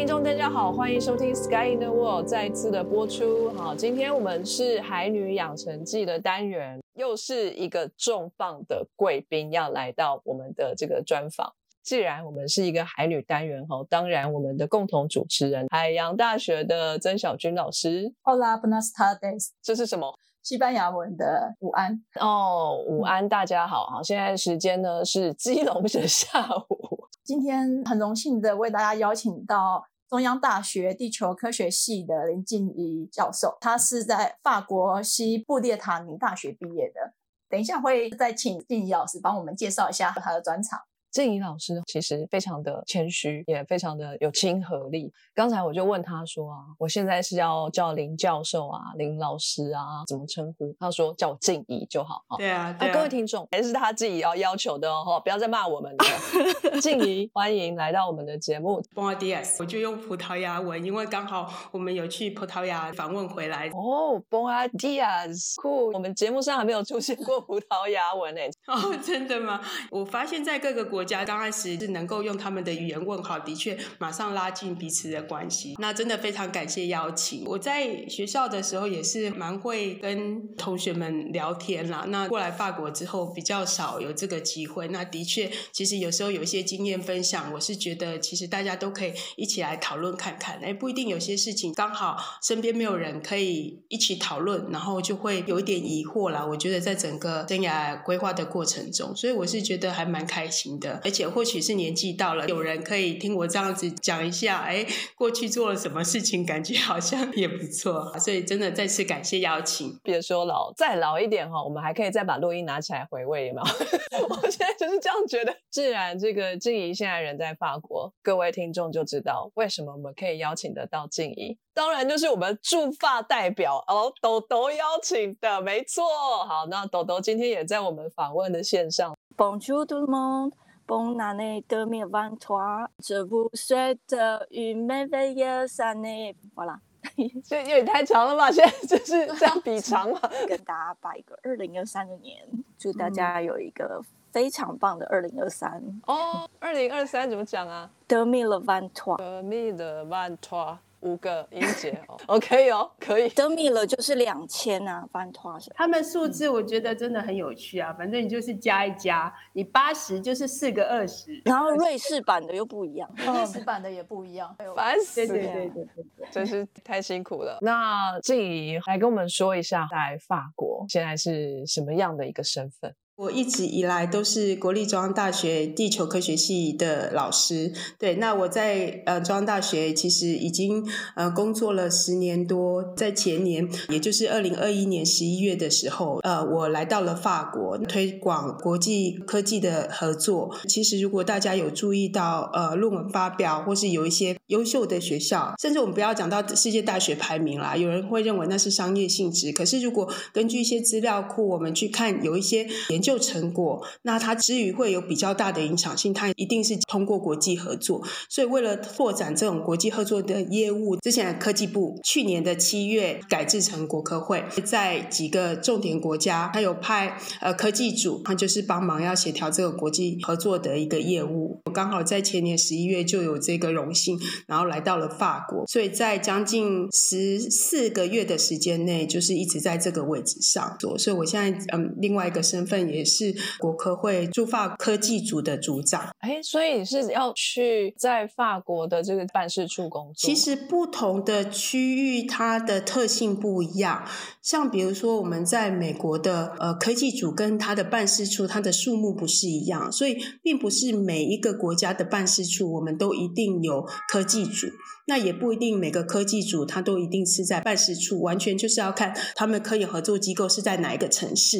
位听众，大家好，欢迎收听《Sky in the World》再次的播出。好，今天我们是《海女养成记》的单元，又是一个重磅的贵宾要来到我们的这个专访。既然我们是一个海女单元哈，当然我们的共同主持人海洋大学的曾小军老师。Hola, buenas tardes。这是什么？西班牙文的午安哦，午安，大家好。好，现在时间呢是基隆的下午。今天很荣幸的为大家邀请到中央大学地球科学系的林静怡教授，他是在法国西布列塔尼大学毕业的。等一下会再请静怡老师帮我们介绍一下他的专场。静怡老师其实非常的谦虚，也非常的有亲和力。刚才我就问他说啊，我现在是要叫林教授啊，林老师啊，怎么称呼？他说叫我静怡就好。对啊，啊，各位听众，还是他自己要要求的哦，不要再骂我们了。静怡，欢迎来到我们的节目。Bon dias，我就用葡萄牙文，因为刚好我们有去葡萄牙访问回来。哦，Bon dias，酷。我们节目上还没有出现过葡萄牙文诶。哦，真的吗？我发现在各个国。国家刚开始是能够用他们的语言问好，的确马上拉近彼此的关系。那真的非常感谢邀请。我在学校的时候也是蛮会跟同学们聊天啦。那过来法国之后比较少有这个机会。那的确，其实有时候有一些经验分享，我是觉得其实大家都可以一起来讨论看看。哎，不一定有些事情刚好身边没有人可以一起讨论，然后就会有一点疑惑啦。我觉得在整个生涯规划的过程中，所以我是觉得还蛮开心的。而且或许是年纪到了，有人可以听我这样子讲一下，哎，过去做了什么事情，感觉好像也不错，所以真的再次感谢邀请。别说老，再老一点哈，我们还可以再把录音拿起来回味，有没有？我现在就是这样觉得。既然这个静怡现在人在法国，各位听众就知道为什么我们可以邀请得到静怡，当然就是我们驻法代表哦，豆豆邀请的，没错。好，那豆豆今天也在我们访问的线上。Bonjour tout le monde. Bonne année 2023, je vous souhaite une merveilleuse année. Voilà，这太长了吧？现在就是这样 比长嘛？跟大家拜个二零二三的年，祝大家有一个非常棒的二零二三。哦，二零二三怎么讲啊？2023，2023。五个音节哦，OK 哦，可以。德米了就是两千啊，翻托是。他们数字我觉得真的很有趣啊，反正你就是加一加，你八十就是四个二十。然后瑞士版的又不一样，瑞士版的也不一样，烦死了，对对对对对，真是太辛苦了。那静怡来跟我们说一下，在法国现在是什么样的一个身份？我一直以来都是国立中央大学地球科学系的老师，对，那我在呃中央大学其实已经呃工作了十年多，在前年，也就是二零二一年十一月的时候，呃，我来到了法国推广国际科技的合作。其实如果大家有注意到呃论文发表，或是有一些优秀的学校，甚至我们不要讲到世界大学排名啦，有人会认为那是商业性质，可是如果根据一些资料库，我们去看有一些研究。就成果，那它之于会有比较大的影响性，它一定是通过国际合作。所以为了拓展这种国际合作的业务，之前科技部去年的七月改制成国科会，在几个重点国家，它有派呃科技组，它就是帮忙要协调这个国际合作的一个业务。我刚好在前年十一月就有这个荣幸，然后来到了法国，所以在将近十四个月的时间内，就是一直在这个位置上做。所以我现在嗯，另外一个身份也。也是国科会驻法科技组的组长，哎，所以你是要去在法国的这个办事处工作。其实不同的区域，它的特性不一样。像比如说，我们在美国的呃科技组跟它的办事处，它的数目不是一样，所以并不是每一个国家的办事处，我们都一定有科技组。那也不一定每个科技组它都一定是在办事处，完全就是要看他们可以合作机构是在哪一个城市。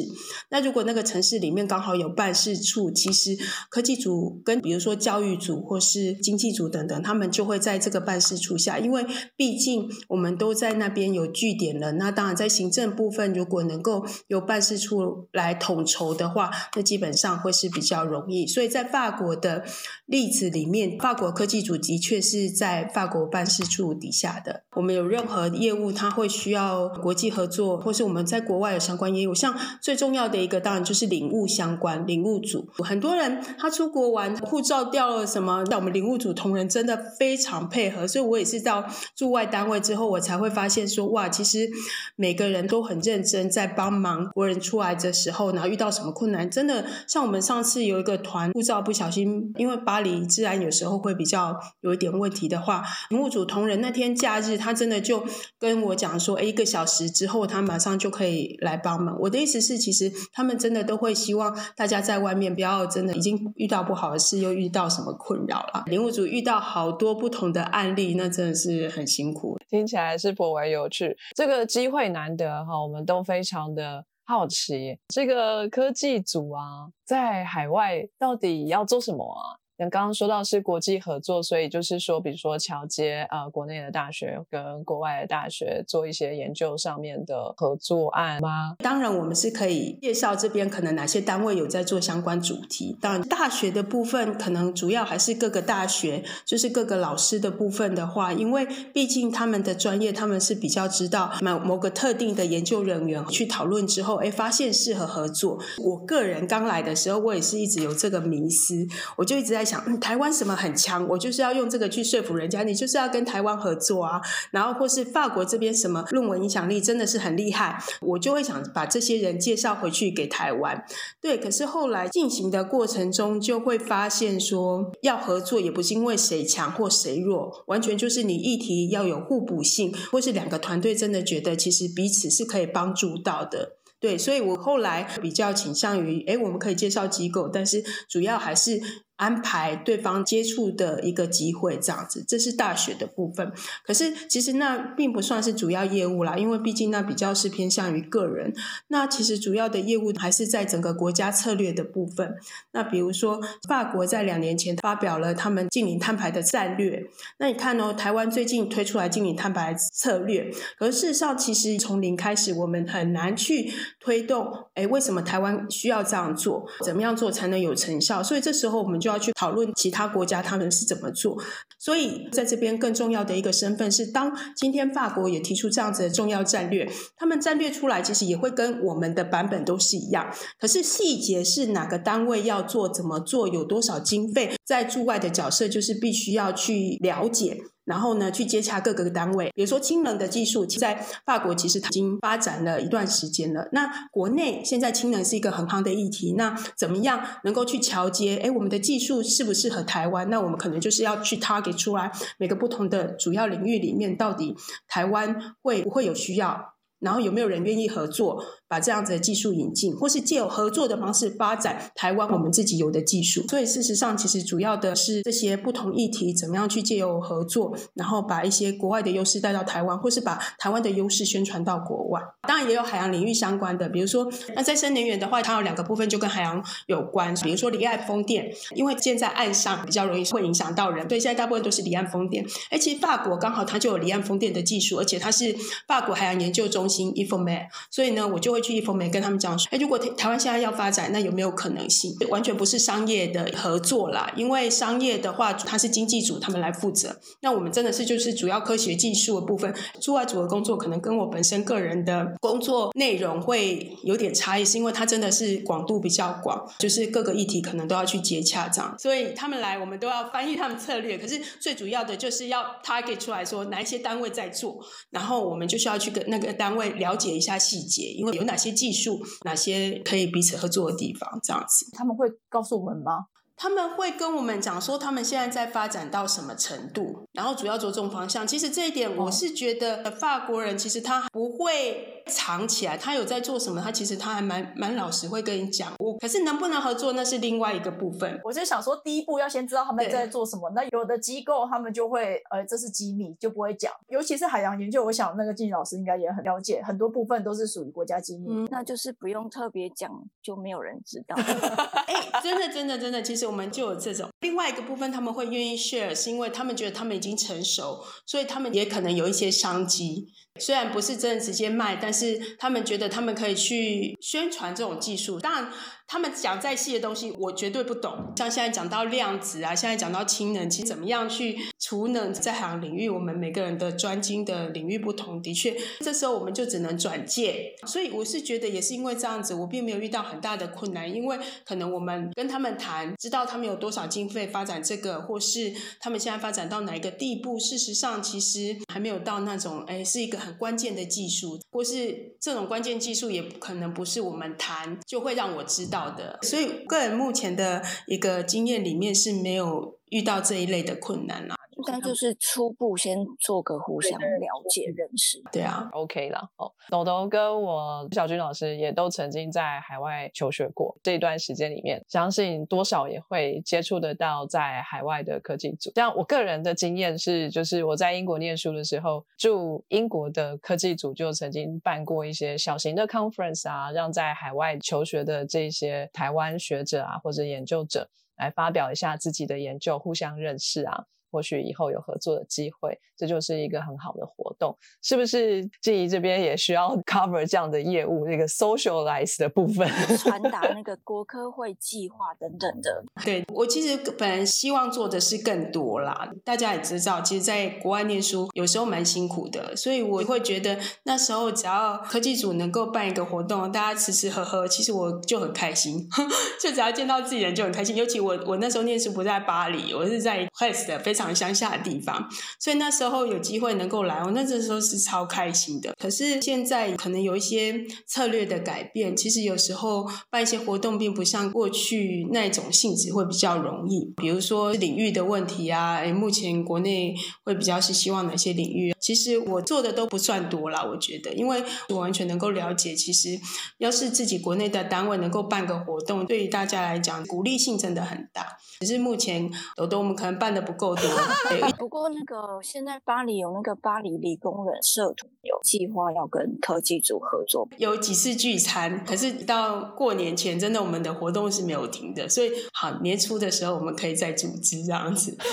那如果那个城市里面刚好有办事处，其实科技组跟比如说教育组或是经济组等等，他们就会在这个办事处下，因为毕竟我们都在那边有据点了。那当然在行政部分如果能够由办事处来统筹的话，那基本上会是比较容易。所以在法国的例子里面，法国科技组的确是在法国办事处底下的。我们有任何业务，它会需要国际合作，或是我们在国外有相关业务，像最重要的一个当然就是领务相关，领务组。很多人他出国玩，护照掉了什么，像我们领务组同仁真的非常配合，所以我也是到驻外单位之后，我才会发现说，哇，其实每个人都很认真在帮忙国人出来的时候，然后遇到什么困难，真的像我们上次有一个团护照不小心，因为巴黎治安有时候会比较有一点问题的话，领务组同仁那天假日，他真的就跟我讲说，哎，一个小时之后他马上就可以来帮忙。我的意思是，其实他们真的都会希望大家在外面不要真的已经遇到不好的事，又遇到什么困扰了。领务组遇到好多不同的案例，那真的是很辛苦。听起来是颇为有趣，这个机会难得哈，我们都非常的好奇，这个科技组啊，在海外到底要做什么啊？刚刚说到是国际合作，所以就是说，比如说桥接呃国内的大学跟国外的大学做一些研究上面的合作案吗？当然，我们是可以介绍这边可能哪些单位有在做相关主题。当然，大学的部分可能主要还是各个大学，就是各个老师的部分的话，因为毕竟他们的专业，他们是比较知道某某个特定的研究人员去讨论之后，哎，发现适合合作。我个人刚来的时候，我也是一直有这个迷思，我就一直在。台湾什么很强，我就是要用这个去说服人家，你就是要跟台湾合作啊。然后或是法国这边什么论文影响力真的是很厉害，我就会想把这些人介绍回去给台湾。对，可是后来进行的过程中，就会发现说要合作也不是因为谁强或谁弱，完全就是你议题要有互补性，或是两个团队真的觉得其实彼此是可以帮助到的。对，所以我后来比较倾向于，哎，我们可以介绍机构，但是主要还是。安排对方接触的一个机会，这样子，这是大学的部分。可是其实那并不算是主要业务啦，因为毕竟那比较是偏向于个人。那其实主要的业务还是在整个国家策略的部分。那比如说，法国在两年前发表了他们近零碳排的战略。那你看哦，台湾最近推出来近零碳排策略，可事实上，其实从零开始，我们很难去推动。哎，为什么台湾需要这样做？怎么样做才能有成效？所以这时候我们就。要去讨论其他国家他们是怎么做，所以在这边更重要的一个身份是，当今天法国也提出这样子的重要战略，他们战略出来其实也会跟我们的版本都是一样，可是细节是哪个单位要做、怎么做、有多少经费，在驻外的角色就是必须要去了解。然后呢，去接洽各个单位，比如说氢能的技术，在法国其实已经发展了一段时间了。那国内现在氢能是一个很夯的议题，那怎么样能够去桥接？哎，我们的技术适不适合台湾？那我们可能就是要去 target 出来每个不同的主要领域里面，到底台湾会不会有需要？然后有没有人愿意合作？把这样子的技术引进，或是借有合作的方式发展台湾我们自己有的技术。所以事实上，其实主要的是这些不同议题怎么样去借由合作，然后把一些国外的优势带到台湾，或是把台湾的优势宣传到国外。当然也有海洋领域相关的，比如说那再生能源的话，它有两个部分就跟海洋有关，比如说离岸风电，因为建在岸上比较容易会影响到人，所以现在大部分都是离岸风电。而，其实法国刚好它就有离岸风电的技术，而且它是法国海洋研究中心 IFOMET，所以呢，我就会。去一方面跟他们讲说，哎，如果台湾现在要发展，那有没有可能性？完全不是商业的合作啦，因为商业的话，它是经济组他们来负责。那我们真的是就是主要科学技术的部分，驻外组的工作可能跟我本身个人的工作内容会有点差异，是因为它真的是广度比较广，就是各个议题可能都要去接洽这样。所以他们来，我们都要翻译他们策略。可是最主要的就是要 target 出来说哪一些单位在做，然后我们就需要去跟那个单位会了解一下细节，因为有。哪些技术，哪些可以彼此合作的地方，这样子他们会告诉我们吗？他们会跟我们讲说，他们现在在发展到什么程度，然后主要着重方向。其实这一点，我是觉得法国人其实他不会藏起来，他有在做什么，他其实他还蛮蛮老实，会跟你讲。我可是能不能合作，那是另外一个部分。我就想说，第一步要先知道他们在做什么。那有的机构他们就会，呃，这是机密，就不会讲。尤其是海洋研究，我想那个静老师应该也很了解，很多部分都是属于国家机密。嗯，那就是不用特别讲，就没有人知道。哎，真的，真的，真的，其实。我们就有这种。另外一个部分，他们会愿意 share，是因为他们觉得他们已经成熟，所以他们也可能有一些商机。虽然不是真的直接卖，但是他们觉得他们可以去宣传这种技术。但，他们讲再细的东西，我绝对不懂。像现在讲到量子啊，现在讲到氢能，其实怎么样去储能，在海洋领域，我们每个人的专精的领域不同，的确，这时候我们就只能转介。所以我是觉得，也是因为这样子，我并没有遇到很大的困难，因为可能我们跟他们谈，知道他们有多少经费发展这个，或是他们现在发展到哪一个地步。事实上，其实还没有到那种，哎，是一个。很关键的技术，或是这种关键技术，也可能不是我们谈就会让我知道好的。所以，个人目前的一个经验里面是没有遇到这一类的困难啦。应该就是初步先做个互相了解认识，对啊，OK 了。哦，豆豆跟我小军老师也都曾经在海外求学过，这一段时间里面，相信多少也会接触得到在海外的科技组。像我个人的经验是，就是我在英国念书的时候，驻英国的科技组就曾经办过一些小型的 conference 啊，让在海外求学的这些台湾学者啊或者研究者来发表一下自己的研究，互相认识啊。或许以后有合作的机会，这就是一个很好的活动，是不是？静怡这边也需要 cover 这样的业务，那个 socialize 的部分，传达那个国科会计划等等的。对我其实本来希望做的是更多啦。大家也知道，其实，在国外念书有时候蛮辛苦的，所以我会觉得那时候只要科技组能够办一个活动，大家吃吃喝喝，其实我就很开心，就只要见到自己人就很开心。尤其我我那时候念书不在巴黎，我是在 West 的非常。乡下的地方，所以那时候有机会能够来，我那时候是超开心的。可是现在可能有一些策略的改变，其实有时候办一些活动，并不像过去那种性质会比较容易。比如说领域的问题啊，诶目前国内会比较是希望哪些领域？其实我做的都不算多啦，我觉得，因为我完全能够了解，其实要是自己国内的单位能够办个活动，对于大家来讲，鼓励性真的很大。只是目前有的我们可能办的不够多。不过那个现在巴黎有那个巴黎理工人社团有计划要跟科技组合作，有几次聚餐，可是到过年前，真的我们的活动是没有停的，所以好年初的时候我们可以再组织这样子。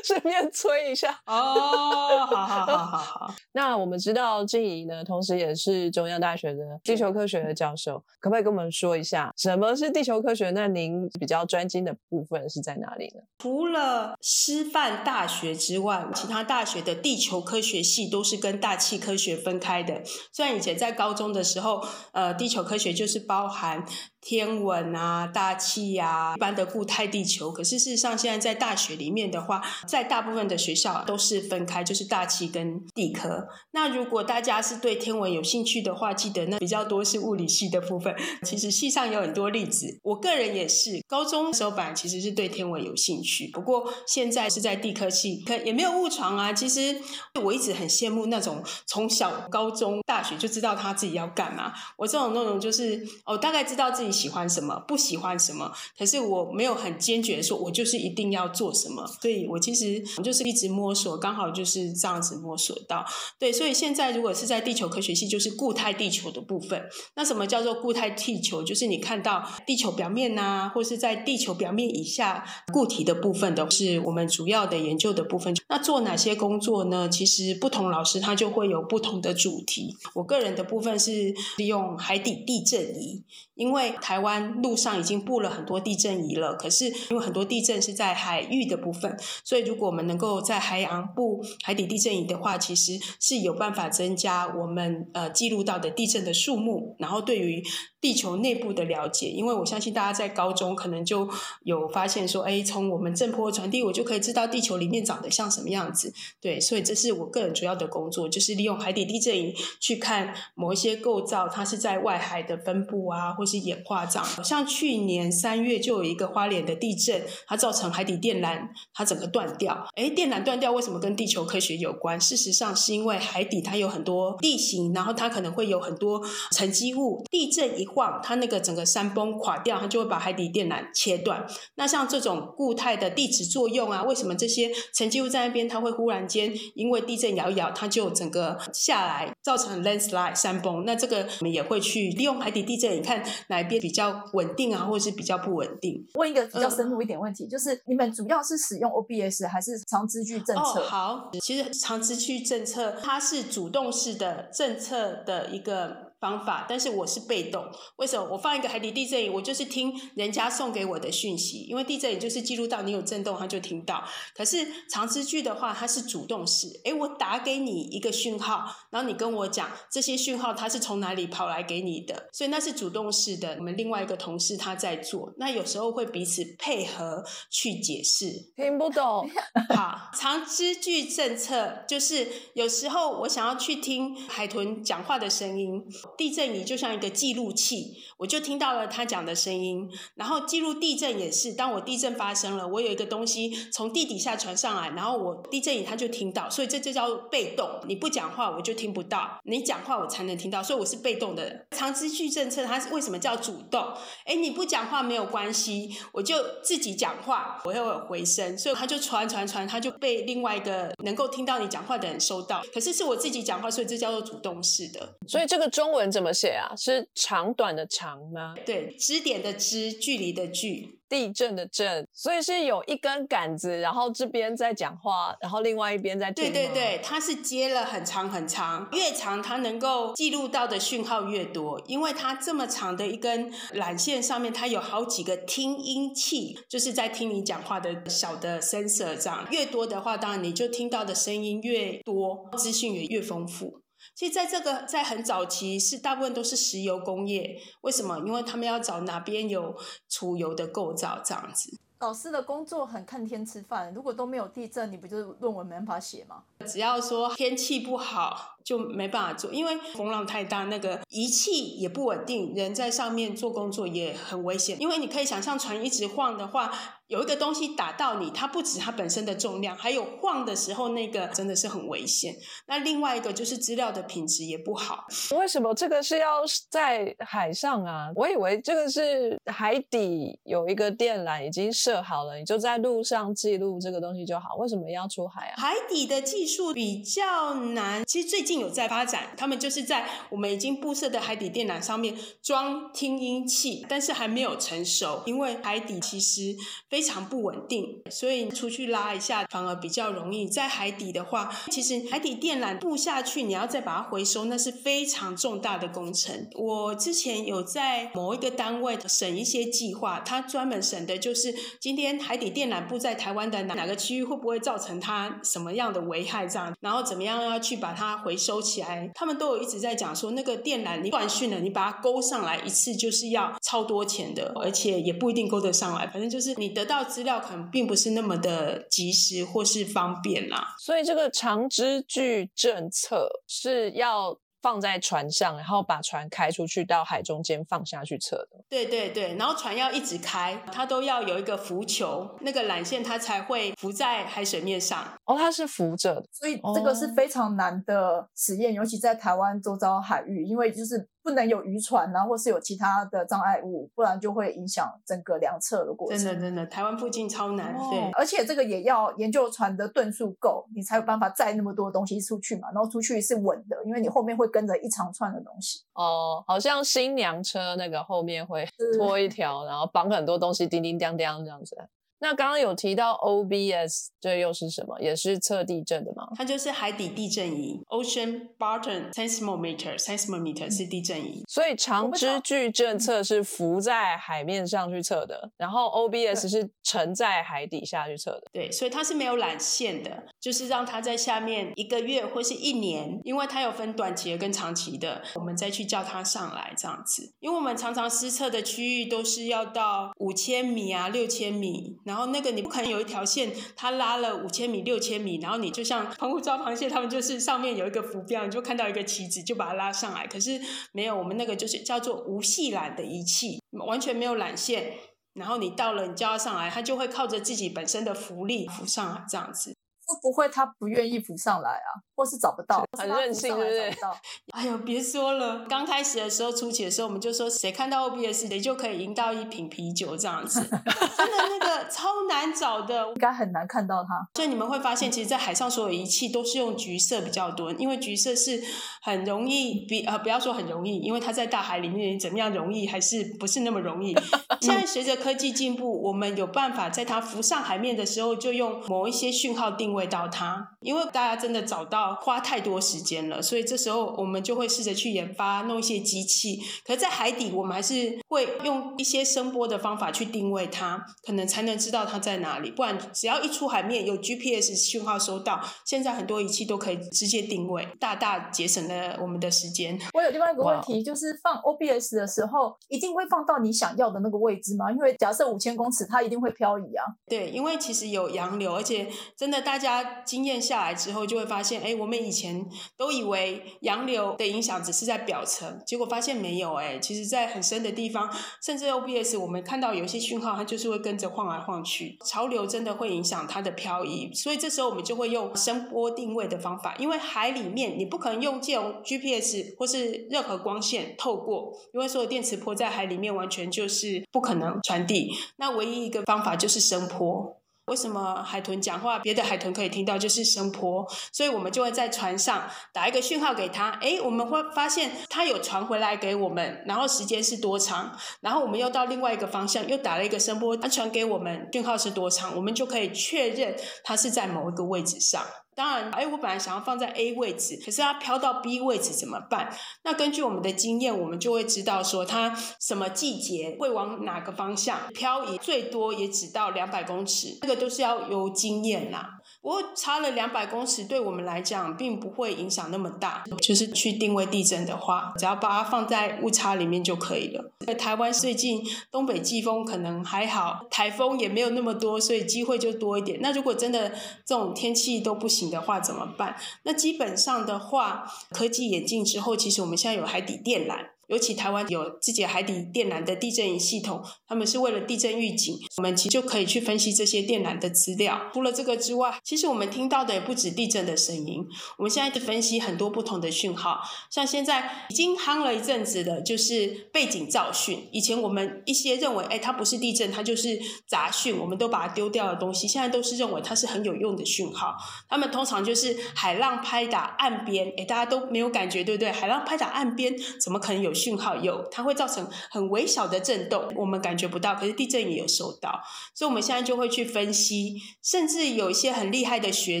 顺便催一下哦，好好好好好。那我们知道静怡呢，同时也是中央大学的地球科学的教授，可不可以跟我们说一下什么是地球科学？那您比较专精的部分是在哪里呢？除了师范大学之外，其他大学的地球科学系都是跟大气科学分开的。虽然以前在高中的时候，呃，地球科学就是包含。天文啊，大气呀，一般的固态地球。可是事实上，现在在大学里面的话，在大部分的学校都是分开，就是大气跟地科。那如果大家是对天文有兴趣的话，记得那比较多是物理系的部分。其实系上有很多例子，我个人也是高中时候本来其实是对天文有兴趣，不过现在是在地科系，可也没有误闯啊。其实我一直很羡慕那种从小高中、大学就知道他自己要干嘛。我这种那种就是哦，大概知道自己。喜欢什么，不喜欢什么，可是我没有很坚决的说，我就是一定要做什么。所以我其实我就是一直摸索，刚好就是这样子摸索到。对，所以现在如果是在地球科学系，就是固态地球的部分。那什么叫做固态地球？就是你看到地球表面呐，或是在地球表面以下固体的部分的，是我们主要的研究的部分。那做哪些工作呢？其实不同老师他就会有不同的主题。我个人的部分是利用海底地震仪。因为台湾路上已经布了很多地震仪了，可是因为很多地震是在海域的部分，所以如果我们能够在海洋布海底地震仪的话，其实是有办法增加我们呃记录到的地震的数目，然后对于。地球内部的了解，因为我相信大家在高中可能就有发现说，哎，从我们震波传递，我就可以知道地球里面长得像什么样子。对，所以这是我个人主要的工作，就是利用海底地震仪去看某一些构造，它是在外海的分布啊，或是演化这样。像去年三月就有一个花莲的地震，它造成海底电缆它整个断掉。哎，电缆断掉为什么跟地球科学有关？事实上是因为海底它有很多地形，然后它可能会有很多沉积物，地震一。晃，它那个整个山崩垮掉，它就会把海底电缆切断。那像这种固态的地质作用啊，为什么这些沉积物在那边，它会忽然间因为地震摇一摇，它就整个下来，造成 landslide 山崩？那这个我们也会去利用海底地震，你看哪一边比较稳定啊，或者是比较不稳定？问一个比较深入一点问题，就是你们主要是使用 OBS 还是长支距政策？哦，好，其实长支距政策它是主动式的政策的一个。方法，但是我是被动。为什么？我放一个海底地震仪，我就是听人家送给我的讯息，因为地震仪就是记录到你有震动，它就听到。可是长支距的话，它是主动式。诶，我打给你一个讯号，然后你跟我讲这些讯号它是从哪里跑来给你的，所以那是主动式的。我们另外一个同事他在做，那有时候会彼此配合去解释。听不懂。好，长支距政策就是有时候我想要去听海豚讲话的声音。地震仪就像一个记录器，我就听到了他讲的声音，然后记录地震也是。当我地震发生了，我有一个东西从地底下传上来，然后我地震仪它就听到，所以这就叫被动。你不讲话，我就听不到；你讲话，我才能听到。所以我是被动的。长支距政策它为什么叫主动？哎，你不讲话没有关系，我就自己讲话，我会有回声，所以它就传传传，它就被另外一个能够听到你讲话的人收到。可是是我自己讲话，所以这叫做主动式的。所以这个中文。文怎么写啊？是长短的长吗？对，支点的支，距离的距，地震的震，所以是有一根杆子，然后这边在讲话，然后另外一边在听。对对对，它是接了很长很长，越长它能够记录到的讯号越多，因为它这么长的一根缆线上面，它有好几个听音器，就是在听你讲话的小的 sensor 这样，越多的话，当然你就听到的声音越多，资讯也越丰富。其实，在这个在很早期，是大部分都是石油工业。为什么？因为他们要找哪边有储油的构造，这样子。老师的工作很看天吃饭，如果都没有地震，你不就是论文没办法写吗？只要说天气不好，就没办法做，因为风浪太大，那个仪器也不稳定，人在上面做工作也很危险。因为你可以想象，船一直晃的话。有一个东西打到你，它不止它本身的重量，还有晃的时候那个真的是很危险。那另外一个就是资料的品质也不好。为什么这个是要在海上啊？我以为这个是海底有一个电缆已经设好了，你就在路上记录这个东西就好。为什么要出海啊？海底的技术比较难，其实最近有在发展，他们就是在我们已经布设的海底电缆上面装听音器，但是还没有成熟，因为海底其实非。常不稳定，所以出去拉一下反而比较容易。在海底的话，其实海底电缆布下去，你要再把它回收，那是非常重大的工程。我之前有在某一个单位审一些计划，它专门审的就是今天海底电缆布在台湾的哪哪个区域会不会造成它什么样的危害，这样，然后怎么样要去把它回收起来。他们都有一直在讲说，那个电缆你断讯了，你把它勾上来一次就是要超多钱的，而且也不一定勾得上来。反正就是你得。到资料可能并不是那么的及时或是方便啦，所以这个长支距政策是要。放在船上，然后把船开出去到海中间放下去测的。对对对，然后船要一直开，它都要有一个浮球，那个缆线它才会浮在海水面上。哦，它是浮着的，所以这个是非常难的实验，尤其在台湾周遭海域，因为就是不能有渔船啊，或是有其他的障碍物，不然就会影响整个量测的过程。真的真的，台湾附近超难。对，而且这个也要研究船的吨数够，你才有办法载那么多东西出去嘛。然后出去是稳的，因为你后面会。跟着一长串的东西哦，好像新娘车那个后面会拖一条，然后绑很多东西，叮叮当当这样子。那刚刚有提到 OBS，这又是什么？也是测地震的吗？它就是海底地震仪，Ocean Bottom Seismometer，Seismometer 是地震仪。所以长支距震测是浮在海面上去测的，然后 OBS 是沉在海底下去测的。对，所以它是没有缆线的，就是让它在下面一个月或是一年，因为它有分短期的跟长期的，我们再去叫它上来这样子。因为我们常常施测的区域都是要到五千米啊、六千米。然后那个你不可能有一条线，它拉了五千米、六千米，然后你就像澎湖抓螃蟹，他们就是上面有一个浮标，你就看到一个旗子，就把它拉上来。可是没有，我们那个就是叫做无系缆的仪器，完全没有缆线。然后你到了，你叫它上来，它就会靠着自己本身的浮力浮上来，这样子。会不会他不愿意浮上来啊，或是找不到，很任性，对不对？哎呦，别说了，刚开始的时候初期的时候，我们就说谁看到 OBS 谁就可以赢到一瓶啤酒这样子，真的那个超难找的，应该很难看到它。所以你们会发现，其实，在海上所有仪器都是用橘色比较多，因为橘色是很容易比呃不要说很容易，因为它在大海里面怎么样容易还是不是那么容易。现在随着科技进步，我们有办法在它浮上海面的时候，就用某一些讯号定位到它。因为大家真的找到花太多时间了，所以这时候我们就会试着去研发弄一些机器。可是，在海底，我们还是会用一些声波的方法去定位它，可能才能知道它在哪里。不然，只要一出海面有 GPS 讯号收到，现在很多仪器都可以直接定位，大大节省了我们的时间。我有另外一个问题，就是放 OBS 的时候，一定会放到你想要的那个位置吗？因为假设五千公尺，它一定会漂移啊。对，因为其实有洋流，而且真的大家经验下来之后，就会发现，哎，我们以前都以为洋流的影响只是在表层，结果发现没有，哎，其实在很深的地方，甚至 OBS 我们看到有些讯号，它就是会跟着晃来晃去，潮流真的会影响它的漂移，所以这时候我们就会用声波定位的方法，因为海里面你不可能用借由 GPS 或是任何光线透过，因为所有电磁波在海里面完全就是不可能传递，那唯一一个方法就是声波。为什么海豚讲话，别的海豚可以听到，就是声波，所以我们就会在船上打一个讯号给他，诶，我们会发现他有传回来给我们，然后时间是多长，然后我们又到另外一个方向又打了一个声波，他传给我们讯号是多长，我们就可以确认它是在某一个位置上。当然，哎，我本来想要放在 A 位置，可是它飘到 B 位置怎么办？那根据我们的经验，我们就会知道说它什么季节会往哪个方向漂移，最多也只到两百公尺，这个都是要有经验啦。不过差了两百公尺，对我们来讲并不会影响那么大。就是去定位地震的话，只要把它放在误差里面就可以了。在台湾最近东北季风可能还好，台风也没有那么多，所以机会就多一点。那如果真的这种天气都不行的话，怎么办？那基本上的话，科技演进之后，其实我们现在有海底电缆。尤其台湾有自己海底电缆的地震系统，他们是为了地震预警，我们其实就可以去分析这些电缆的资料。除了这个之外，其实我们听到的也不止地震的声音。我们现在分析很多不同的讯号，像现在已经夯了一阵子的，就是背景噪讯。以前我们一些认为，哎，它不是地震，它就是杂讯，我们都把它丢掉的东西，现在都是认为它是很有用的讯号。他们通常就是海浪拍打岸边，哎，大家都没有感觉，对不对？海浪拍打岸边，怎么可能有？讯号有，它会造成很微小的震动，我们感觉不到。可是地震也有收到，所以我们现在就会去分析，甚至有一些很厉害的学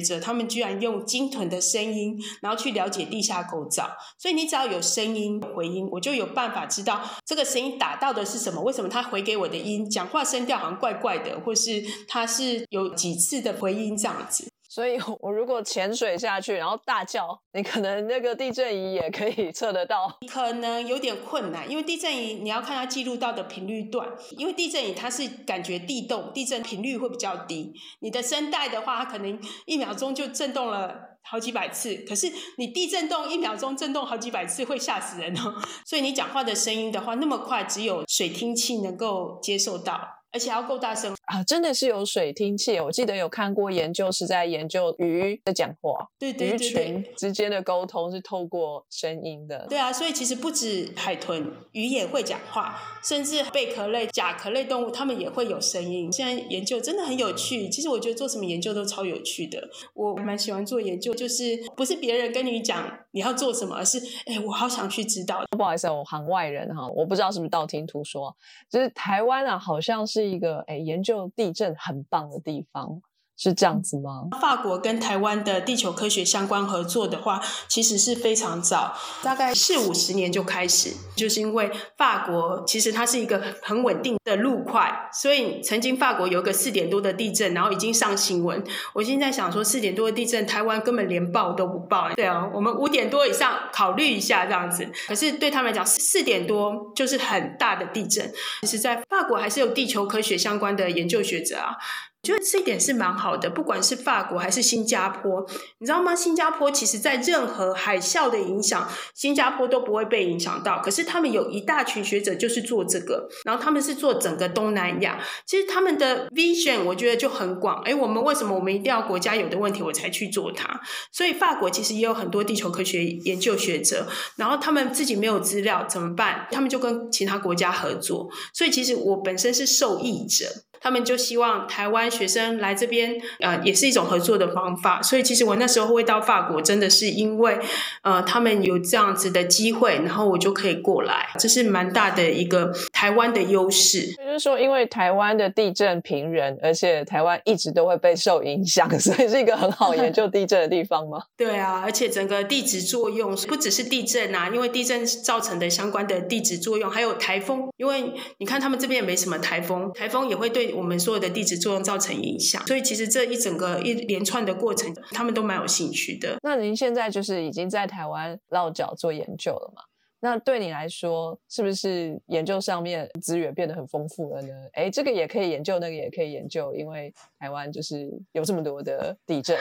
者，他们居然用鲸豚的声音，然后去了解地下构造。所以你只要有声音回音，我就有办法知道这个声音打到的是什么。为什么他回给我的音讲话声调好像怪怪的，或是他是有几次的回音这样子。所以，我如果潜水下去，然后大叫，你可能那个地震仪也可以测得到。可能有点困难，因为地震仪你要看它记录到的频率段，因为地震仪它是感觉地动，地震频率会比较低。你的声带的话，它可能一秒钟就震动了好几百次，可是你地震动一秒钟震动好几百次会吓死人哦。所以你讲话的声音的话，那么快，只有水听器能够接受到。而且要够大声啊！真的是有水听器，我记得有看过研究，是在研究鱼的讲话，对对对，鱼群之间的沟通是透过声音的。对啊，所以其实不止海豚，鱼也会讲话，甚至贝壳类、甲壳类动物，它们也会有声音。现在研究真的很有趣，其实我觉得做什么研究都超有趣的。我蛮喜欢做研究，就是不是别人跟你讲你要做什么，而是哎，我好想去知道。不好意思，我行外人哈，我不知道是不是道听途说，就是台湾啊，好像是。一个诶研究地震很棒的地方。是这样子吗？法国跟台湾的地球科学相关合作的话，其实是非常早，大概四五十年就开始。就是因为法国其实它是一个很稳定的路块，所以曾经法国有个四点多的地震，然后已经上新闻。我现在想说，四点多的地震，台湾根本连报都不报。对啊，我们五点多以上考虑一下这样子。可是对他们来讲，四点多就是很大的地震。其实，在法国还是有地球科学相关的研究学者啊。觉得这一点是蛮好的，不管是法国还是新加坡，你知道吗？新加坡其实在任何海啸的影响，新加坡都不会被影响到。可是他们有一大群学者就是做这个，然后他们是做整个东南亚。其实他们的 vision 我觉得就很广。哎，我们为什么我们一定要国家有的问题我才去做它？所以法国其实也有很多地球科学研究学者，然后他们自己没有资料怎么办？他们就跟其他国家合作。所以其实我本身是受益者。他们就希望台湾学生来这边，呃，也是一种合作的方法。所以其实我那时候会到法国，真的是因为，呃，他们有这样子的机会，然后我就可以过来，这是蛮大的一个台湾的优势。就是说，因为台湾的地震频仍，而且台湾一直都会被受影响，所以是一个很好研究地震的地方吗？对啊，而且整个地质作用不只是地震啊，因为地震造成的相关的地质作用，还有台风。因为你看他们这边也没什么台风，台风也会对。我们所有的地质作用造成影响，所以其实这一整个一连串的过程，他们都蛮有兴趣的。那您现在就是已经在台湾落脚做研究了嘛？那对你来说，是不是研究上面资源变得很丰富了呢？哎，这个也可以研究，那个也可以研究，因为台湾就是有这么多的地震。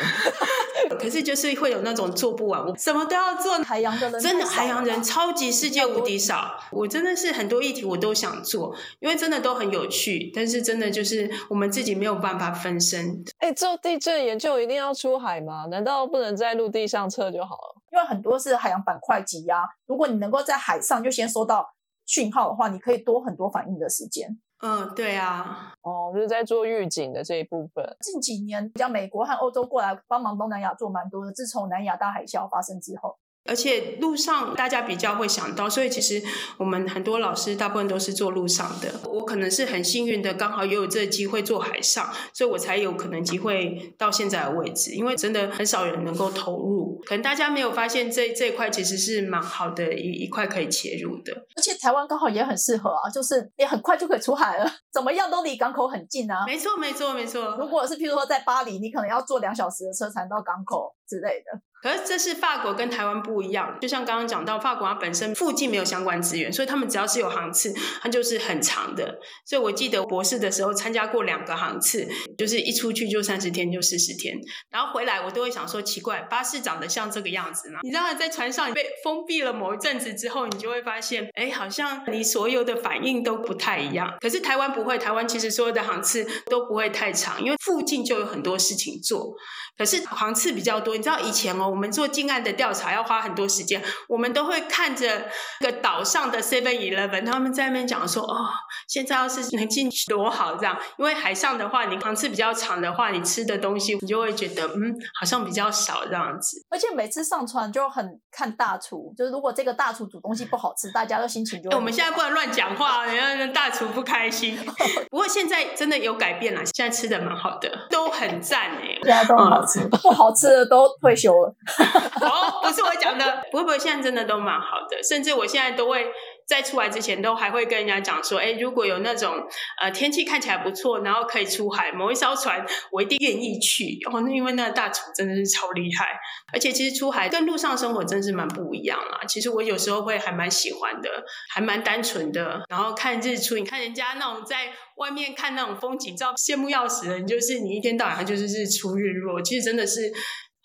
可是就是会有那种做不完，我什么都要做。海洋的人真的海洋人超级世界无敌少，我真的是很多议题我都想做，因为真的都很有趣。但是真的就是我们自己没有办法分身。哎，做地震研究一定要出海吗？难道不能在陆地上测就好了？因为很多是海洋板块挤压，如果你能够在海上就先收到讯号的话，你可以多很多反应的时间。嗯，对啊，哦，就是在做预警的这一部分。近几年，像美国和欧洲过来帮忙东南亚做蛮多的。自从南亚大海啸发生之后。而且路上大家比较会想到，所以其实我们很多老师大部分都是做路上的。我可能是很幸运的，刚好也有这个机会做海上，所以我才有可能机会到现在的位置。因为真的很少人能够投入，可能大家没有发现这这一块其实是蛮好的一一块可以切入的。而且台湾刚好也很适合啊，就是也很快就可以出海了，怎么样都离港口很近啊。没错，没错，没错。如果是譬如说在巴黎，你可能要坐两小时的车才能到港口之类的。可是这是法国跟台湾不一样，就像刚刚讲到，法国它本身附近没有相关资源，所以他们只要是有航次，它就是很长的。所以我记得博士的时候参加过两个航次，就是一出去就三十天，就四十天，然后回来我都会想说，奇怪，巴士长得像这个样子吗？你知道，在船上被封闭了某一阵子之后，你就会发现，哎，好像你所有的反应都不太一样。可是台湾不会，台湾其实所有的航次都不会太长，因为附近就有很多事情做。可是航次比较多，你知道以前哦。我们做近岸的调查要花很多时间，我们都会看着个岛上的 Seven Eleven，他们在那边讲说：“哦，现在要是能进去多好！”这样，因为海上的话，你航次比较长的话，你吃的东西你就会觉得嗯，好像比较少这样子。而且每次上船就很看大厨，就是如果这个大厨煮东西不好吃，大家都心情就……我们现在不能乱讲话，你让大厨不开心。不过现在真的有改变了，现在吃的蛮好的，都很赞哎，现在都很好吃，不好吃的都退休了。哦，不是我讲的，不会不会，现在真的都蛮好的，甚至我现在都会在出来之前都还会跟人家讲说，哎，如果有那种呃天气看起来不错，然后可以出海某一艘船，我一定愿意去。哦，那因为那个大厨真的是超厉害，而且其实出海跟路上生活真是蛮不一样啦。其实我有时候会还蛮喜欢的，还蛮单纯的，然后看日出，你看人家那种在外面看那种风景照，羡慕要死的，你就是你一天到晚就是日出日落，其实真的是。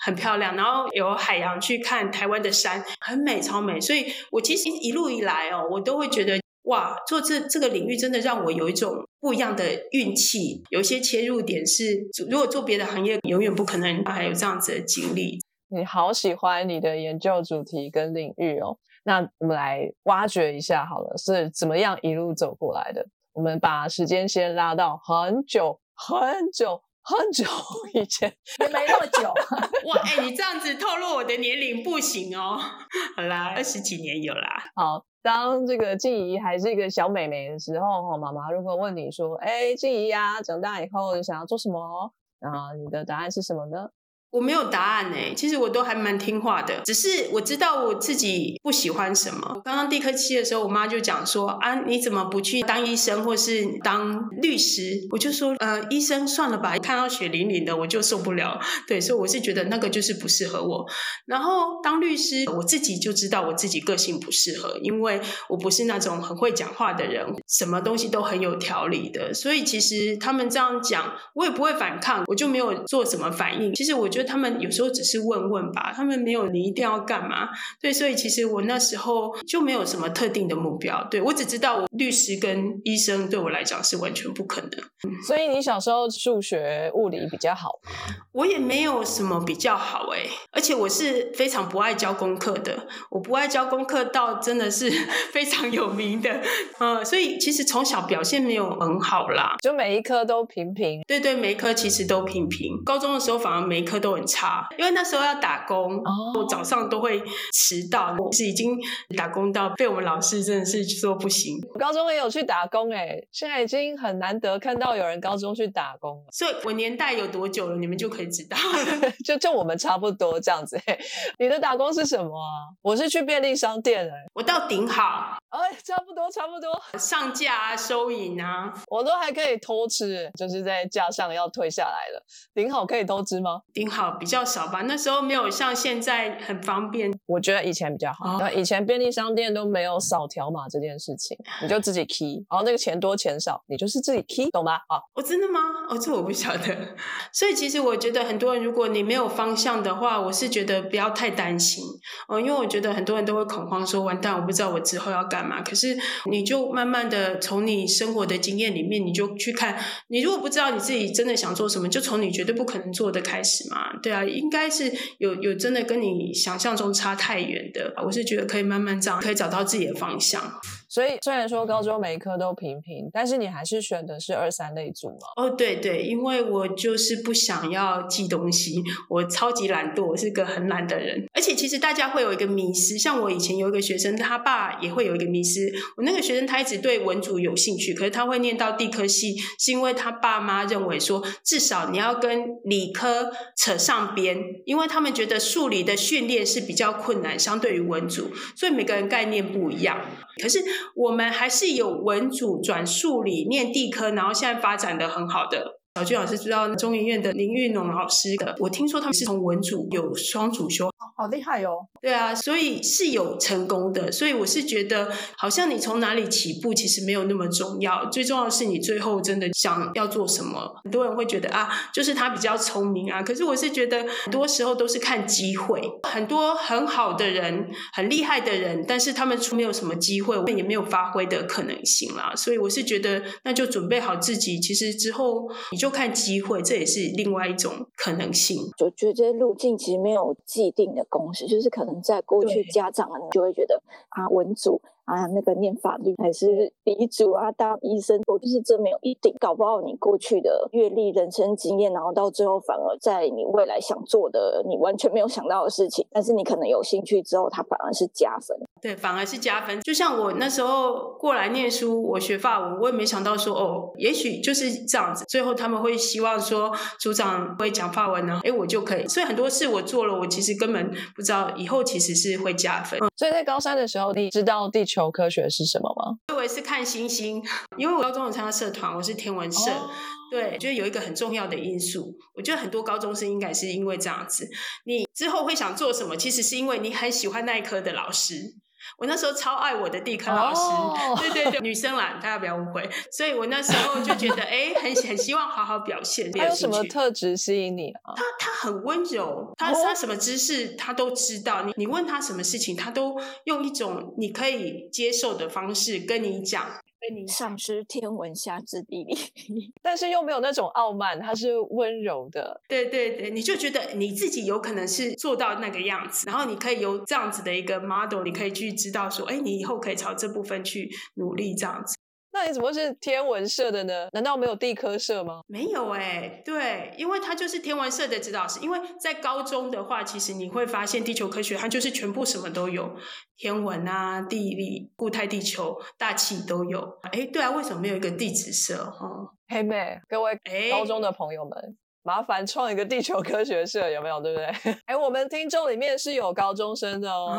很漂亮，然后有海洋去看台湾的山，很美，超美。所以我其实一路以来哦，我都会觉得哇，做这这个领域真的让我有一种不一样的运气。有些切入点是，如果做别的行业，永远不可能还有这样子的经历。你好喜欢你的研究主题跟领域哦，那我们来挖掘一下好了，是怎么样一路走过来的？我们把时间先拉到很久很久。很久以前 也没那么久 哇！哎，你这样子透露我的年龄不行哦。好啦，二十几年有啦。好，当这个静怡还是一个小美眉的时候，哈，妈妈如果问你说：“哎，静怡呀，长大以后你想要做什么？”然后，你的答案是什么呢？我没有答案呢，其实我都还蛮听话的，只是我知道我自己不喜欢什么。我刚刚地科期的时候，我妈就讲说啊，你怎么不去当医生或是当律师？我就说呃，医生算了吧，看到血淋淋的我就受不了。对，所以我是觉得那个就是不适合我。然后当律师，我自己就知道我自己个性不适合，因为我不是那种很会讲话的人，什么东西都很有条理的。所以其实他们这样讲，我也不会反抗，我就没有做什么反应。其实我觉得。他们有时候只是问问吧，他们没有你一定要干嘛。对，所以其实我那时候就没有什么特定的目标。对我只知道，我律师跟医生对我来讲是完全不可能。所以你小时候数学、物理比较好吗？我也没有什么比较好哎，而且我是非常不爱交功课的。我不爱交功课到真的是 非常有名的。嗯，所以其实从小表现没有很好啦，就每一科都平平。对对，每一科其实都平平。高中的时候反而每一科都。很差，因为那时候要打工，我早上都会迟到，是已经打工到被我们老师真的是说不行。我高中也有去打工哎，现在已经很难得看到有人高中去打工了。所以我年代有多久了，你们就可以知道，就就我们差不多这样子。你的打工是什么啊？我是去便利商店哎，我到顶好，哎，差不多差不多，上架啊，收银啊，我都还可以偷吃，就是在架上要退下来了。顶好可以偷吃吗？顶好。比较少吧，那时候没有像现在很方便。我觉得以前比较好，以前便利商店都没有扫条码这件事情，你就自己 key，然后那个钱多钱少，你就是自己 key，懂吗？啊，哦，真的吗？哦，这我不晓得。所以其实我觉得很多人，如果你没有方向的话，我是觉得不要太担心哦，因为我觉得很多人都会恐慌，说完蛋，我不知道我之后要干嘛。可是你就慢慢的从你生活的经验里面，你就去看，你如果不知道你自己真的想做什么，就从你绝对不可能做的开始嘛。对啊，应该是有有真的跟你想象中差太远的，我是觉得可以慢慢这样，可以找到自己的方向。所以虽然说高中每一科都平平，但是你还是选的是二三类组吗？哦，对对，因为我就是不想要记东西，我超级懒惰，我是个很懒的人。而且其实大家会有一个迷失，像我以前有一个学生，他爸也会有一个迷失。我那个学生他一直对文组有兴趣，可是他会念到地科系，是因为他爸妈认为说，至少你要跟理科扯上边，因为他们觉得数理的训练是比较困难，相对于文组，所以每个人概念不一样。可是我们还是有文组转数理念地科，然后现在发展的很好的。小俊老师知道中研院的林玉农老师的，我听说他们是从文组有双主修，好厉害哦。对啊，所以是有成功的。所以我是觉得，好像你从哪里起步其实没有那么重要，最重要的是你最后真的想要做什么。很多人会觉得啊，就是他比较聪明啊，可是我是觉得很多时候都是看机会。很多很好的人、很厉害的人，但是他们出没有什么机会，也没有发挥的可能性啦。所以我是觉得，那就准备好自己，其实之后你就。就看机会，这也是另外一种可能性。就觉得这些路径其实没有既定的公式，就是可能在过去家长就会觉得啊，文组。啊，那个念法律还是鼻祖啊，当医生，我就是这没有一定，搞不好你过去的阅历、人生经验，然后到最后反而在你未来想做的，你完全没有想到的事情，但是你可能有兴趣之后，它反而是加分。对，反而是加分。就像我那时候过来念书，我学法文，我也没想到说，哦，也许就是这样子。最后他们会希望说，组长会讲法文呢，哎，我就可以。所以很多事我做了，我其实根本不知道以后其实是会加分。所以在高三的时候，你知道地球科学是什么吗？我以为是看星星，因为我高中有参加社团，我是天文社。对，觉得有一个很重要的因素，我觉得很多高中生应该是因为这样子。你之后会想做什么？其实是因为你很喜欢那一科的老师。我那时候超爱我的地科老师，对对对，女生啦，大家不要误会。所以我那时候就觉得，哎，很很希望好好表现。他有什么特质吸引你啊？他他很温柔，他他什么知识他都知道。你你问他什么事情，他都用一种你可以接受的方式跟你讲。上知天文，下知地理，但是又没有那种傲慢，他是温柔的。对对对，你就觉得你自己有可能是做到那个样子，然后你可以有这样子的一个 model，你可以去知道说，哎，你以后可以朝这部分去努力，这样子。那你怎么是天文社的呢？难道没有地科社吗？没有哎，对，因为他就是天文社的指导师。因为在高中的话，其实你会发现地球科学它就是全部什么都有，天文啊、地理、固态地球、大气都有。哎，对啊，为什么没有一个地质社？哈，黑妹，各位高中的朋友们。麻烦创一个地球科学社，有没有？对不对？哎，我们听众里面是有高中生的哦。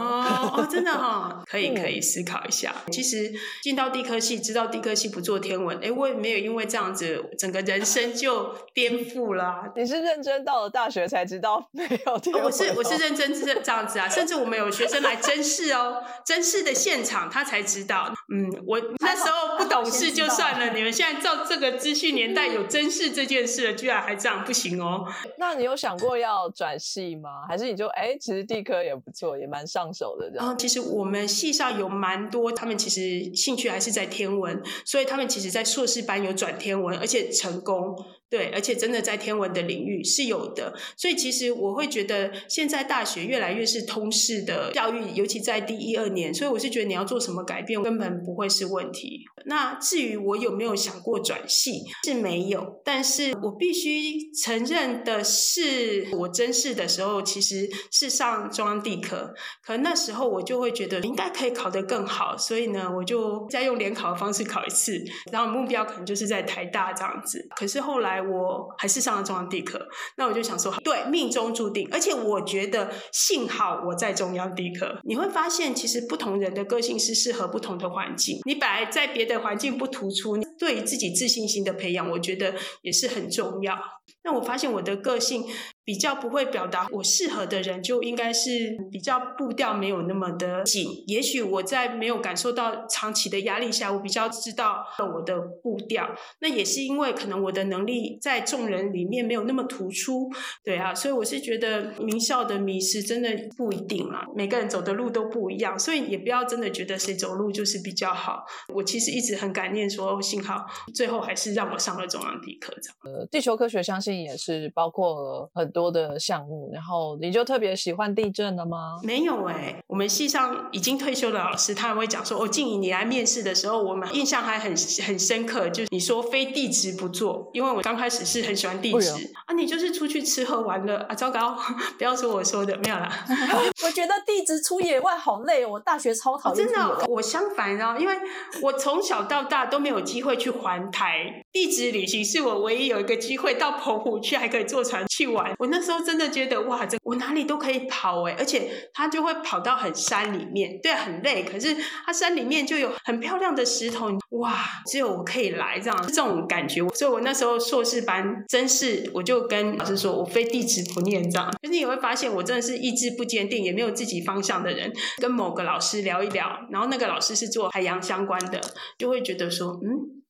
哦，真的哈，可以可以思考一下。其实进到地科系，知道地科系不做天文，哎，我也没有因为这样子，整个人生就颠覆了。你是认真到了大学才知道没有天文？我是我是认真这这样子啊，甚至我们有学生来真试哦，真试的现场他才知道。嗯，我那时候不懂事就算了，你们现在照这个资讯年代有真试这件事了，居然还这样，不行哦。那你有想过要转系吗？还是你就哎，其实地科也不错，也蛮上手的这样。其实我们系上有蛮多，他们其实兴趣还是在天文，所以他们其实在硕士班有转天文，而且成功。对，而且真的在天文的领域是有的，所以其实我会觉得现在大学越来越是通识的教育，尤其在第一二年，所以我是觉得你要做什么改变根本不会是问题。那至于我有没有想过转系，是没有，但是我必须承认的是，我真试的时候其实是上中央地科，可那时候我就会觉得应该可以考得更好，所以呢，我就再用联考的方式考一次，然后目标可能就是在台大这样子。可是后来。我还是上了中央地科，那我就想说，对，命中注定。而且我觉得，幸好我在中央地科。你会发现，其实不同人的个性是适合不同的环境。你本来在别的环境不突出，对于自己自信心的培养，我觉得也是很重要。那我发现我的个性。比较不会表达我适合的人，就应该是比较步调没有那么的紧。也许我在没有感受到长期的压力下，我比较知道我的步调。那也是因为可能我的能力在众人里面没有那么突出，对啊。所以我是觉得名校的迷失真的不一定啊，每个人走的路都不一样，所以也不要真的觉得谁走路就是比较好。我其实一直很感念，说幸好最后还是让我上了中央地科这样。呃，地球科学相信也是包括很。多的项目，然后你就特别喜欢地震了吗？没有哎，我们系上已经退休的老师，他还会讲说，哦，静怡，你来面试的时候，我们印象还很很深刻，就是你说非地质不做，因为我刚开始是很喜欢地质啊，你就是出去吃喝玩乐啊，糟糕，不要说我说的，没有啦。我觉得地质出野外好累，我大学超讨厌。真的，我相反哦，因为我从小到大都没有机会去环台，地质旅行是我唯一有一个机会到澎湖去，还可以坐船去玩。我我那时候真的觉得哇，这我哪里都可以跑哎，而且他就会跑到很山里面，对，很累。可是他山里面就有很漂亮的石头，哇，只有我可以来这样这种感觉。所以我那时候硕士班真是，我就跟老师说，我非地质不念这样。就是你会发现，我真的是意志不坚定，也没有自己方向的人。跟某个老师聊一聊，然后那个老师是做海洋相关的，就会觉得说，嗯。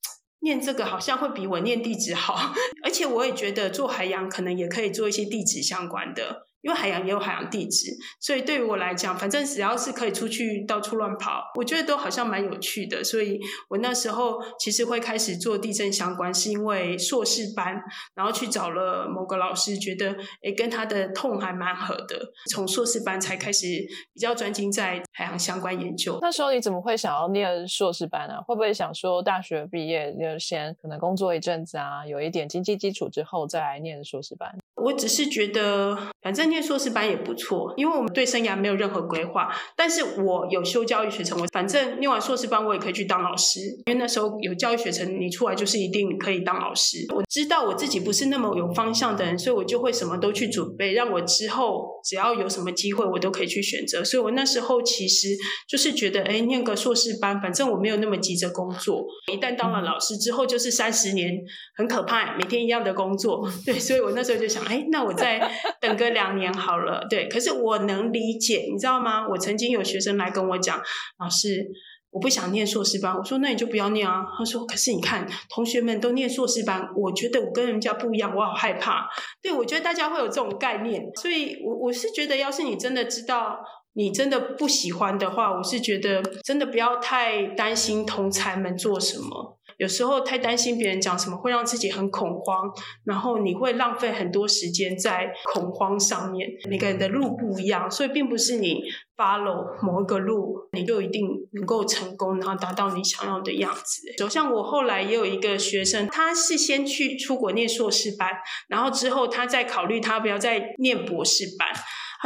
念这个好像会比我念地址好，而且我也觉得做海洋可能也可以做一些地址相关的。因为海洋也有海洋地质，所以对于我来讲，反正只要是可以出去到处乱跑，我觉得都好像蛮有趣的。所以我那时候其实会开始做地震相关，是因为硕士班，然后去找了某个老师，觉得诶跟他的痛还蛮合的，从硕士班才开始比较专精在海洋相关研究。那时候你怎么会想要念硕士班呢？会不会想说大学毕业就先可能工作一阵子啊，有一点经济基础之后再来念硕士班？我只是觉得反正。念硕士班也不错，因为我们对生涯没有任何规划。但是我有修教育学程，我反正念完硕士班我也可以去当老师。因为那时候有教育学程，你出来就是一定可以当老师。我知道我自己不是那么有方向的人，所以我就会什么都去准备，让我之后只要有什么机会，我都可以去选择。所以我那时候其实就是觉得，哎，念个硕士班，反正我没有那么急着工作。一旦当了老师之后，就是三十年，很可怕，每天一样的工作。对，所以我那时候就想，哎，那我再等个两年。好了，对，可是我能理解，你知道吗？我曾经有学生来跟我讲，老师，我不想念硕士班。我说，那你就不要念啊。他说，可是你看，同学们都念硕士班，我觉得我跟人家不一样，我好害怕。对，我觉得大家会有这种概念，所以，我我是觉得，要是你真的知道，你真的不喜欢的话，我是觉得真的不要太担心同才们做什么。有时候太担心别人讲什么，会让自己很恐慌，然后你会浪费很多时间在恐慌上面。每个人的路不一样，所以并不是你 follow 某一个路，你就一定能够成功，然后达到你想要的样子。就像我后来也有一个学生，他是先去出国念硕士班，然后之后他再考虑他不要再念博士班。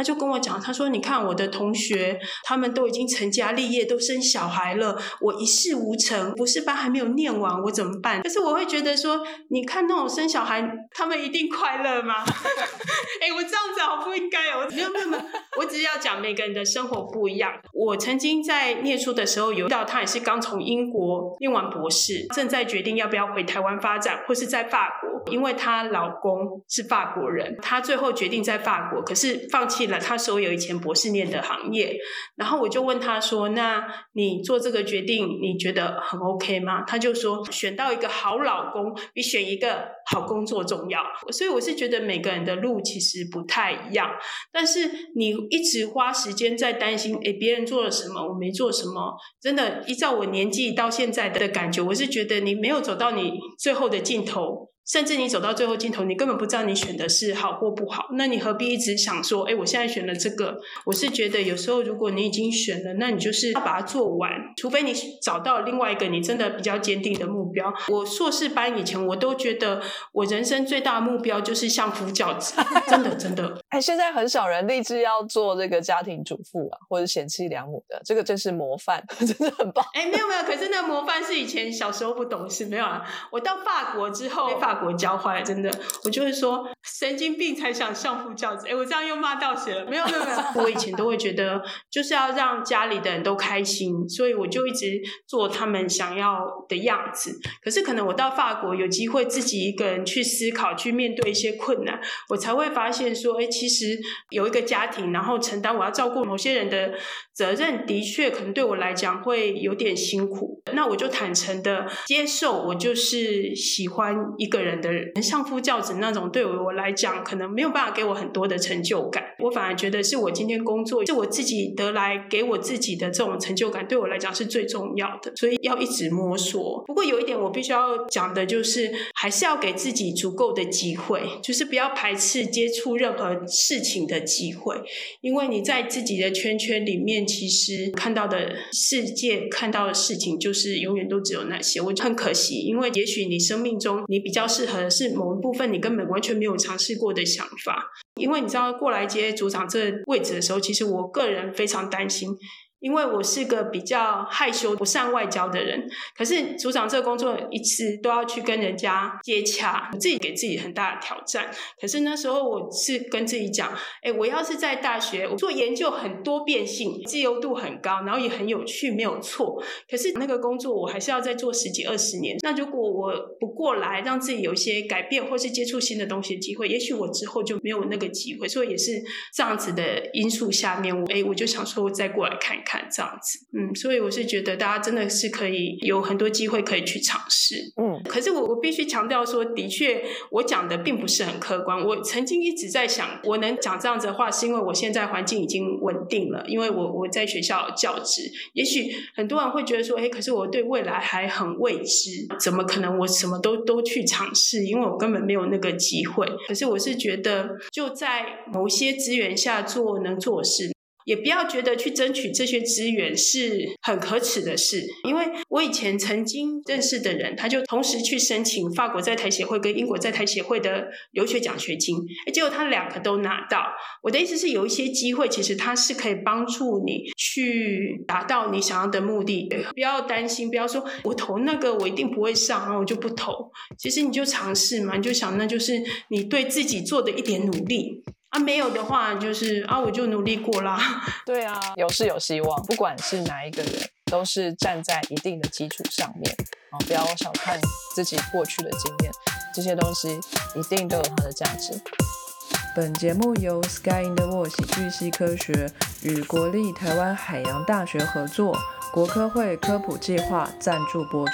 他就跟我讲，他说：“你看我的同学，他们都已经成家立业，都生小孩了，我一事无成，博士班还没有念完，我怎么办？”但是我会觉得说，你看那种生小孩，他们一定快乐吗？哎，我这样子好不应该哦！没有没有没有，我只是要讲每个人的生活不一样。我曾经在念书的时候，有遇到他也是刚从英国念完博士，正在决定要不要回台湾发展，或是在法国，因为她老公是法国人，她最后决定在法国，可是放弃了她所有以前博士念的行业。然后我就问他说：“那你做这个决定，你觉得很 OK 吗？”他就说：“选到一个好老公，比选一个好工作重要。”所以我是觉得每个人的路其实不太一样，但是你一直花时间在担心，哎，别人做了什么，我没做什么。真的，依照我年纪到现在的感觉，我是觉得你没有走到你最后的尽头。甚至你走到最后尽头，你根本不知道你选的是好或不好，那你何必一直想说，哎，我现在选了这个？我是觉得有时候如果你已经选了，那你就是要把它做完，除非你找到另外一个你真的比较坚定的目标。我硕士班以前我都觉得我人生最大的目标就是相夫教子，真的真的。哎，现在很少人立志要做这个家庭主妇啊，或者贤妻良母的，这个真是模范，真的很棒。哎，没有没有，可是那模范是以前小时候不懂事，没有啊。我到法国之后，法。国教坏真的，我就会说神经病才想相夫教子。哎，我这样又骂到谁了？没有没有没有，我以前都会觉得就是要让家里的人都开心，所以我就一直做他们想要的样子。可是可能我到法国有机会自己一个人去思考，去面对一些困难，我才会发现说，哎，其实有一个家庭，然后承担我要照顾某些人的责任，的确可能对我来讲会有点辛苦。那我就坦诚的接受，我就是喜欢一个人。的人相夫教子那种，对我来讲可能没有办法给我很多的成就感。我反而觉得是我今天工作是我自己得来给我自己的这种成就感，对我来讲是最重要的。所以要一直摸索。不过有一点我必须要讲的就是，还是要给自己足够的机会，就是不要排斥接触任何事情的机会。因为你在自己的圈圈里面，其实看到的世界、看到的事情，就是永远都只有那些。我很可惜，因为也许你生命中你比较。适合是某一部分你根本完全没有尝试过的想法，因为你知道过来接组长这位置的时候，其实我个人非常担心。因为我是个比较害羞、不善外交的人，可是组长这个工作一次都要去跟人家接洽，自己给自己很大的挑战。可是那时候我是跟自己讲：，哎，我要是在大学我做研究，很多变性，自由度很高，然后也很有趣，没有错。可是那个工作我还是要再做十几二十年。那如果我不过来，让自己有一些改变，或是接触新的东西的机会，也许我之后就没有那个机会。所以也是这样子的因素下面，我哎，我就想说再过来看一看。看这样子，嗯，所以我是觉得大家真的是可以有很多机会可以去尝试，嗯。可是我我必须强调说，的确我讲的并不是很客观。我曾经一直在想，我能讲这样子的话，是因为我现在环境已经稳定了，因为我我在学校教职。也许很多人会觉得说，哎，可是我对未来还很未知，怎么可能我什么都都去尝试？因为我根本没有那个机会。可是我是觉得，就在某些资源下做能做的事。也不要觉得去争取这些资源是很可耻的事，因为我以前曾经认识的人，他就同时去申请法国在台协会跟英国在台协会的留学奖学金，结果他两个都拿到。我的意思是，有一些机会其实它是可以帮助你去达到你想要的目的。不要担心，不要说我投那个我一定不会上，然后我就不投。其实你就尝试嘛，你就想那就是你对自己做的一点努力。啊，没有的话就是啊，我就努力过啦。对啊，有是有希望，不管是哪一个人，都是站在一定的基础上面啊，不要小看自己过去的经验，这些东西一定都有它的价值。本节目由 Sky in the World 喜剧系科学与国立台湾海洋大学合作，国科会科普计划赞助播出。